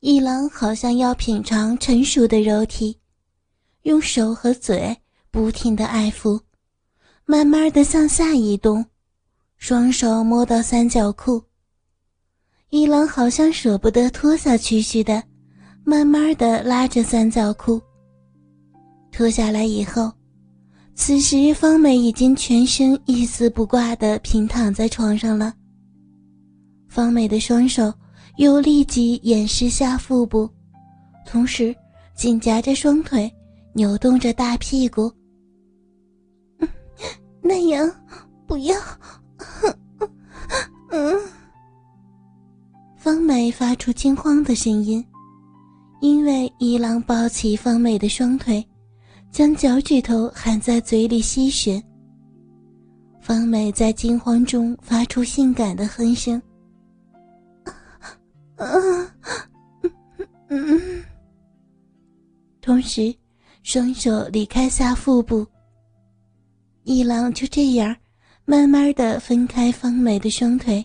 一郎好像要品尝成熟的肉体，用手和嘴不停的爱抚，慢慢的向下移动，双手摸到三角裤。一郎好像舍不得脱下去似的，慢慢的拉着三角裤。脱下来以后，此时方美已经全身一丝不挂的平躺在床上了。方美的双手。又立即掩饰下腹部，同时紧夹着双腿，扭动着大屁股。那样，不要。嗯。方美发出惊慌的声音，因为一郎抱起方美的双腿，将脚趾头含在嘴里吸吮。方美在惊慌中发出性感的哼声。嗯，同时，双手离开下腹部。一郎就这样慢慢的分开方美的双腿。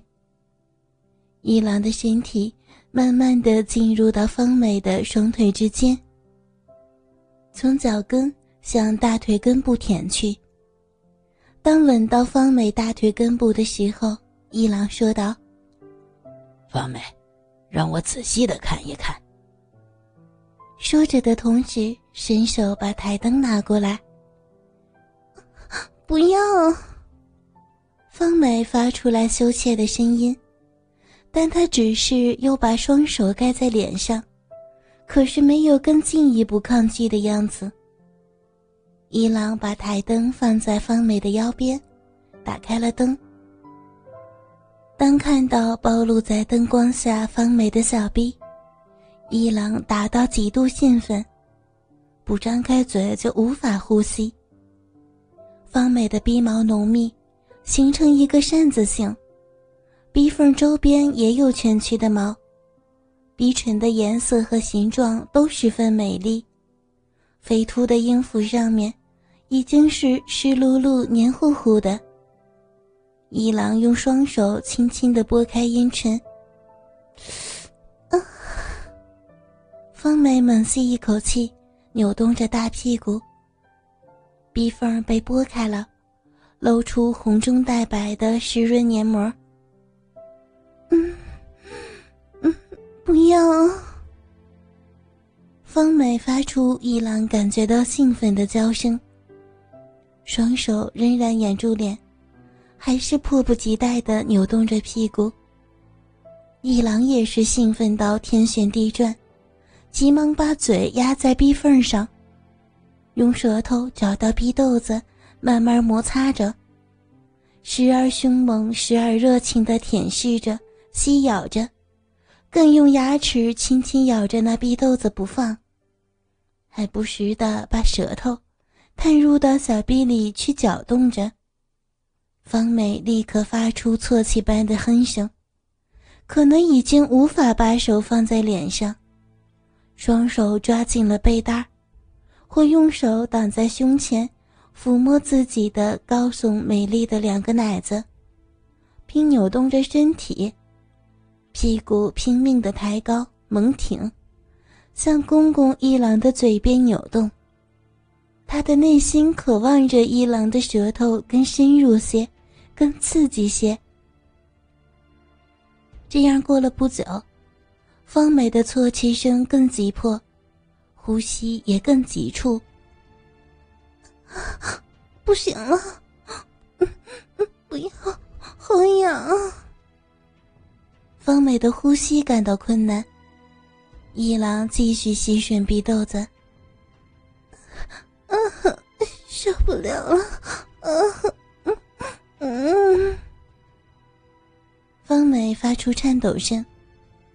一郎的身体慢慢的进入到方美的双腿之间，从脚跟向大腿根部舔去。当吻到方美大腿根部的时候，一郎说道：“方美。”让我仔细的看一看。说着的同时，伸手把台灯拿过来。不要！方美发出来羞怯的声音，但她只是又把双手盖在脸上，可是没有更进一步抗拒的样子。一郎把台灯放在方美的腰边，打开了灯。当看到暴露在灯光下方美的小臂，一郎达到极度兴奋，不张开嘴就无法呼吸。方美的鼻毛浓密，形成一个扇子形，鼻缝周边也有蜷曲的毛，鼻唇的颜色和形状都十分美丽，肥凸的音符上面已经是湿漉漉、黏糊糊的。一郎用双手轻轻的拨开烟尘，啊！方美猛吸一口气，扭动着大屁股，鼻缝被拨开了，露出红中带白的湿润黏膜。嗯，嗯，不要！方美发出一郎感觉到兴奋的叫声，双手仍然掩住脸。还是迫不及待地扭动着屁股。一郎也是兴奋到天旋地转，急忙把嘴压在逼缝上，用舌头找到逼豆子，慢慢摩擦着，时而凶猛，时而热情地舔舐着、吸咬着，更用牙齿轻轻咬着那逼豆子不放，还不时地把舌头探入到小逼里去搅动着。方美立刻发出啜泣般的哼声，可能已经无法把手放在脸上，双手抓紧了被单或用手挡在胸前，抚摸自己的高耸美丽的两个奶子，并扭动着身体，屁股拼命地抬高猛挺，向公公一郎的嘴边扭动。他的内心渴望着一郎的舌头更深入些。更刺激些。这样过了不久，方美的啜泣声更急迫，呼吸也更急促。不行了，不要，好痒！方美的呼吸感到困难，一郎继续吸吮鼻豆子。啊，受不了了，啊！嗯，方美发出颤抖声，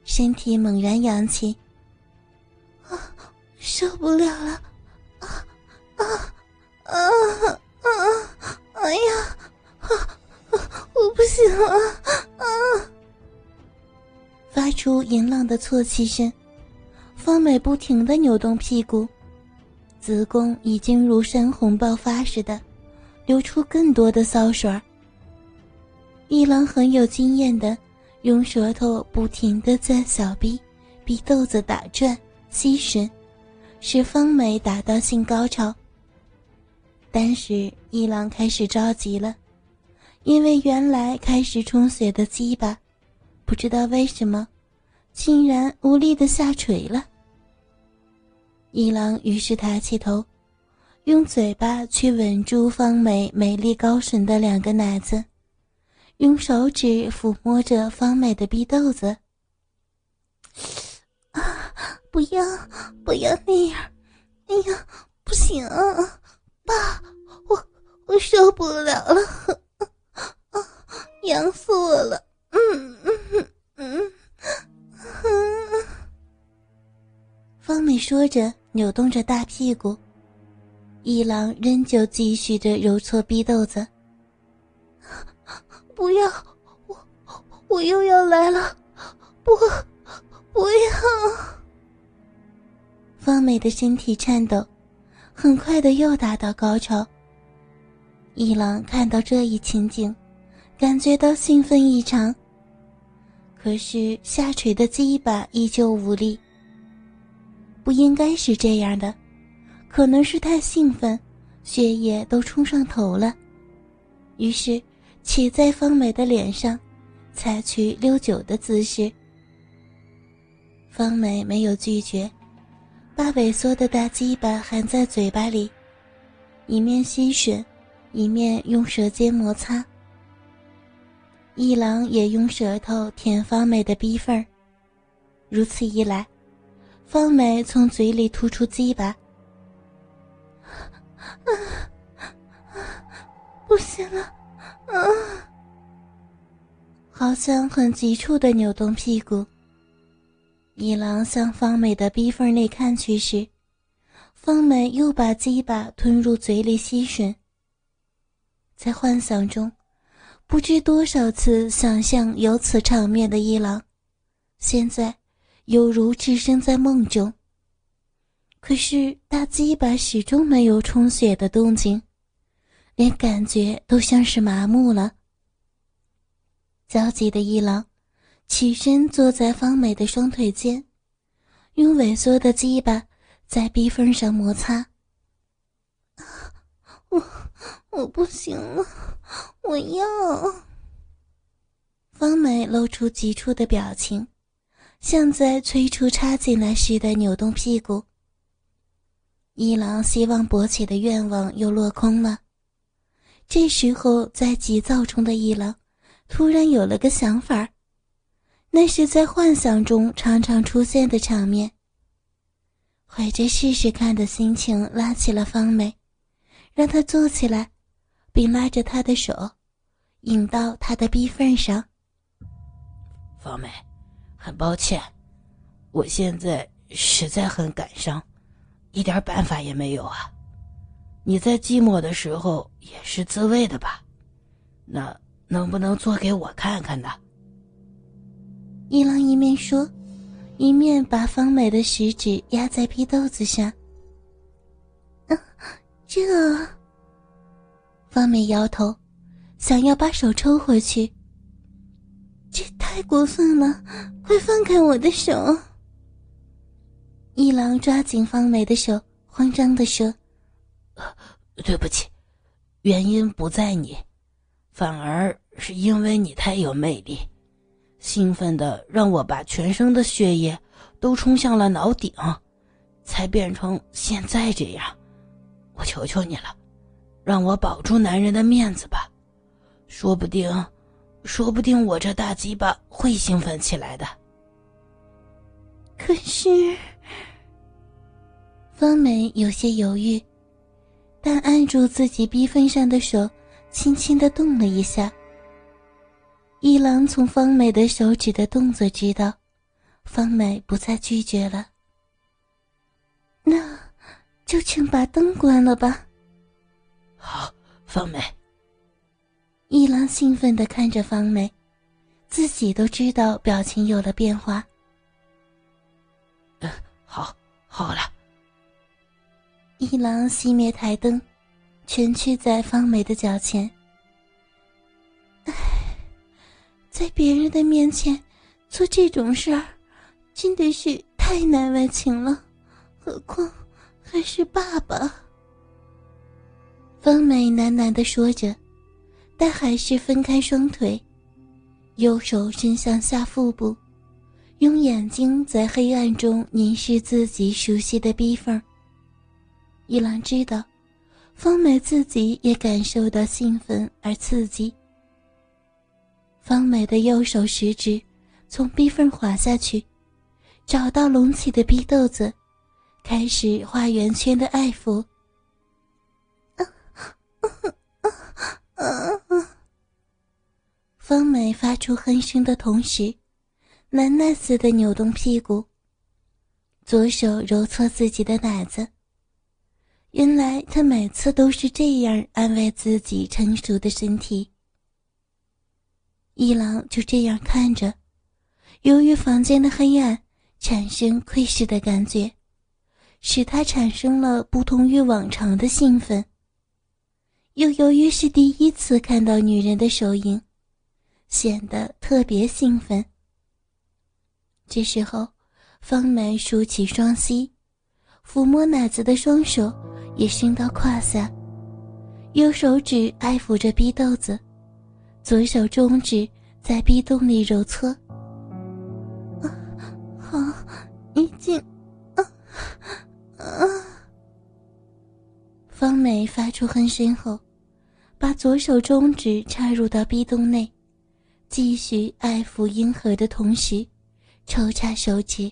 身体猛然扬起。啊，受不了了！啊啊啊啊！哎呀，啊我不行了！啊！发出淫浪的啜泣声，方美不停的扭动屁股，子宫已经如山洪爆发似的，流出更多的骚水儿。一郎很有经验的，用舌头不停的在小臂逼豆子打转吸吮，使方美达到性高潮。但是一郎开始着急了，因为原来开始充血的鸡巴，不知道为什么，竟然无力的下垂了。一郎于是抬起头，用嘴巴去吻住方美美丽高耸的两个奶子，用手指抚摸着方美的逼豆子。啊！不要，不要那样！哎呀，不行！爸，我我受不了了，啊，痒死我了！嗯嗯嗯嗯。方美说着，扭动着大屁股，一郎仍旧继续着揉搓逼豆子。不要，我我又要来了，不，不要！方美的身体颤抖。很快的又达到高潮。一郎看到这一情景，感觉到兴奋异常。可是下垂的鸡巴依旧无力。不应该是这样的，可能是太兴奋，血液都冲上头了。于是，骑在方美的脸上，采取溜酒的姿势。方美没有拒绝。把萎缩的大鸡巴含在嘴巴里，一面吸吮，一面用舌尖摩擦。一郎也用舌头舔方美的逼缝儿。如此一来，方美从嘴里吐出鸡巴，不行了，啊！好像很急促的扭动屁股。一郎向方美的逼缝内看去时，方美又把鸡巴吞入嘴里吸吮。在幻想中，不知多少次想象有此场面的一郎，现在犹如置身在梦中。可是大鸡巴始终没有充血的动静，连感觉都像是麻木了。焦急的一郎。起身坐在方美的双腿间，用萎缩的鸡巴在逼缝上摩擦。我我不行了，我要。方美露出急促的表情，像在催促插进来似的扭动屁股。一郎希望勃起的愿望又落空了。这时候，在急躁中的一郎突然有了个想法。那是在幻想中常常出现的场面。怀着试试看的心情，拉起了方美，让她坐起来，并拉着她的手，引到她的逼缝上。方美，很抱歉，我现在实在很感伤，一点办法也没有啊。你在寂寞的时候也是自慰的吧？那能不能做给我看看呢？一郎一面说，一面把方美的食指压在皮豆子上。这……方美摇头，想要把手抽回去。这太过分了，快放开我的手！一郎抓紧方美的手，慌张的说：“对不起，原因不在你，反而是因为你太有魅力。”兴奋的让我把全身的血液都冲向了脑顶，才变成现在这样。我求求你了，让我保住男人的面子吧。说不定，说不定我这大鸡巴会兴奋起来的。可是，方梅有些犹豫，但按住自己逼分上的手，轻轻的动了一下。一郎从方美的手指的动作知道，方美不再拒绝了。那，就请把灯关了吧。好，方美。一郎兴奋的看着方美，自己都知道表情有了变化。嗯，好，好了。一郎熄灭台灯，蜷曲在方美的脚前。在别人的面前做这种事儿，真的是太难为情了，何况还是爸爸。方美喃喃的说着，但还是分开双腿，右手伸向下腹部，用眼睛在黑暗中凝视自己熟悉的逼缝。一郎知道，方美自己也感受到兴奋而刺激。方美的右手食指从逼缝滑下去，找到隆起的逼豆子，开始画圆圈的爱抚。方美发出哼声的同时，喃喃似的扭动屁股，左手揉搓自己的奶子。原来他每次都是这样安慰自己成熟的身体。一郎就这样看着，由于房间的黑暗，产生窥视的感觉，使他产生了不同于往常的兴奋。又由于是第一次看到女人的手影，显得特别兴奋。这时候，方梅竖起双膝，抚摸奶子的双手也伸到胯下，右手指爱抚着逼豆子，左手中指在逼洞里揉搓。啊，好，已经，啊啊！方梅发出哼声后。把左手中指插入到壁洞内，继续爱抚阴核的同时，抽插手指。